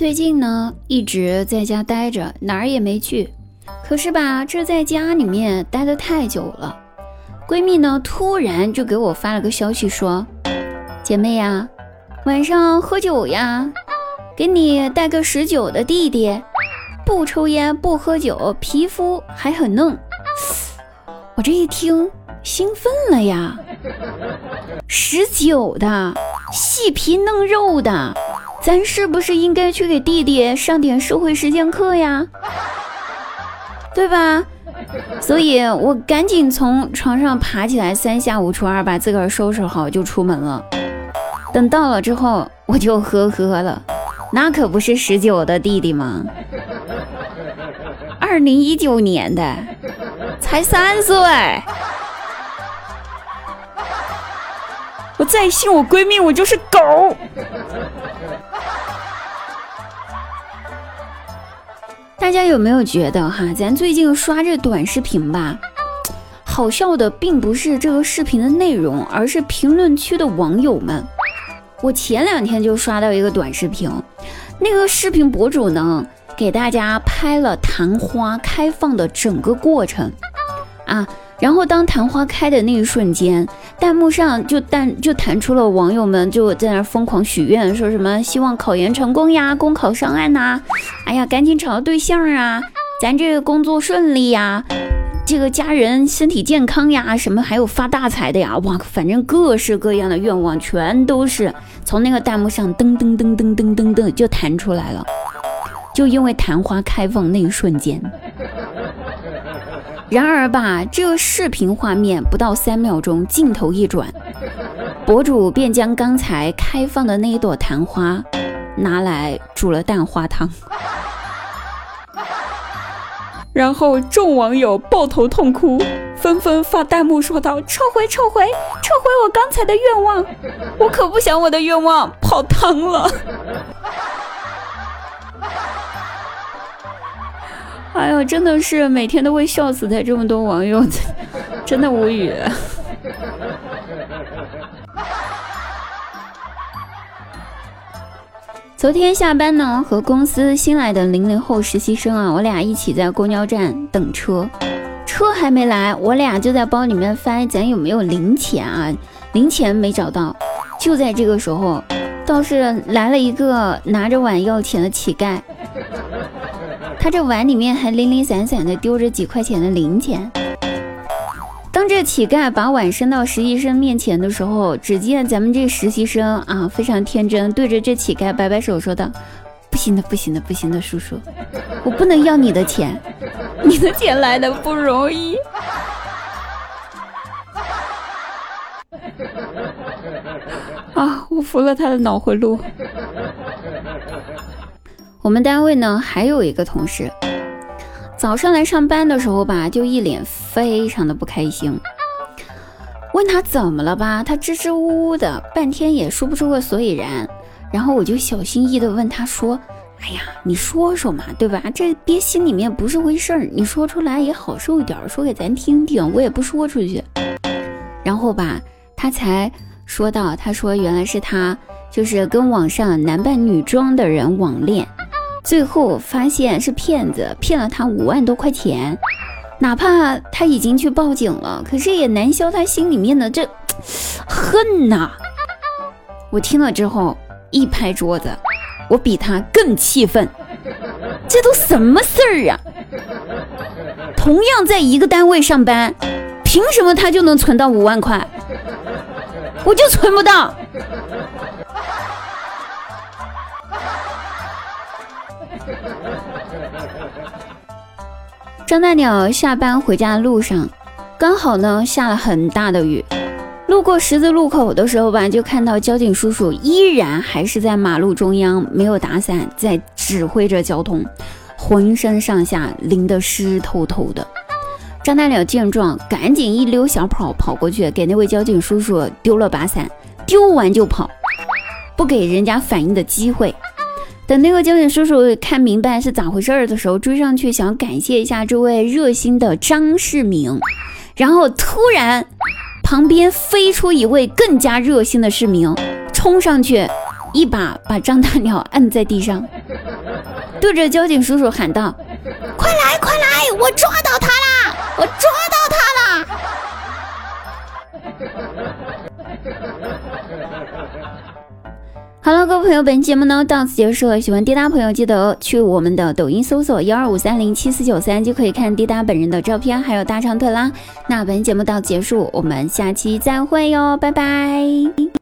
最近呢，一直在家待着，哪儿也没去。可是吧，这在家里面待的太久了，闺蜜呢突然就给我发了个消息说：“姐妹呀，晚上喝酒呀，给你带个十九的弟弟，不抽烟不喝酒，皮肤还很嫩。”我这一听，兴奋了呀！十九的，细皮嫩肉的。咱是不是应该去给弟弟上点社会实践课呀？对吧？所以我赶紧从床上爬起来，三下五除二把自个儿收拾好就出门了。等到了之后，我就呵呵了，那可不是十九的弟弟吗？二零一九年的，才三岁。我再信我闺蜜，我就是狗。大家有没有觉得哈，咱最近刷这短视频吧，好笑的并不是这个视频的内容，而是评论区的网友们。我前两天就刷到一个短视频，那个视频博主呢，给大家拍了昙花开放的整个过程啊。然后当昙花开的那一瞬间，弹幕上就弹就弹出了网友们就在那疯狂许愿，说什么希望考研成功呀，公考上岸呐，哎呀赶紧找到对象啊，咱这个工作顺利呀，这个家人身体健康呀，什么还有发大财的呀，哇，反正各式各样的愿望全都是从那个弹幕上噔噔噔噔噔噔噔就弹出来了，就因为昙花开放那一瞬间。然而吧，这视频画面不到三秒钟，镜头一转，博主便将刚才开放的那一朵昙花拿来煮了蛋花汤，然后众网友抱头痛哭，纷纷发弹幕说道：“撤回，撤回，撤回我刚才的愿望，我可不想我的愿望泡汤了。” 哎呦，真的是每天都会笑死在这么多网友，真的无语。昨天下班呢，和公司新来的零零后实习生啊，我俩一起在公交站等车，车还没来，我俩就在包里面翻，咱有没有零钱啊？零钱没找到，就在这个时候，倒是来了一个拿着碗要钱的乞丐。他这碗里面还零零散散的丢着几块钱的零钱。当这乞丐把碗伸到实习生面前的时候，只见咱们这实习生啊非常天真，对着这乞丐摆摆手，说道：“不行的，不行的，不行的，叔叔，我不能要你的钱，你的钱来的不容易。”啊，我服了他的脑回路。我们单位呢还有一个同事，早上来上班的时候吧，就一脸非常的不开心。问他怎么了吧，他支支吾吾的，半天也说不出个所以然。然后我就小心翼翼的问他说：“哎呀，你说说嘛，对吧？这憋心里面不是回事儿，你说出来也好受一点，说给咱听听，我也不说出去。”然后吧，他才说到，他说原来是他就是跟网上男扮女装的人网恋。最后发现是骗子，骗了他五万多块钱。哪怕他已经去报警了，可是也难消他心里面的这恨呐！我听了之后一拍桌子，我比他更气愤。这都什么事儿啊？同样在一个单位上班，凭什么他就能存到五万块，我就存不到？张大鸟下班回家的路上，刚好呢下了很大的雨。路过十字路口的时候吧，就看到交警叔叔依然还是在马路中央没有打伞，在指挥着交通，浑身上下淋得湿透透的。张大鸟见状，赶紧一溜小跑跑过去，给那位交警叔叔丢了把伞，丢完就跑，不给人家反应的机会。等那个交警叔叔看明白是咋回事儿的时候，追上去想感谢一下这位热心的张世明，然后突然旁边飞出一位更加热心的市民，冲上去一把把张大鸟按在地上，对着交警叔叔喊道：“快来，快来！我抓到他啦！我抓到他啦！” 好了，各位朋友，本期节目呢到此结束了。喜欢滴答朋友，记得去我们的抖音搜索幺二五三零七四九三，就可以看滴答本人的照片，还有大长腿啦。那本节目到此结束，我们下期再会哟，拜拜。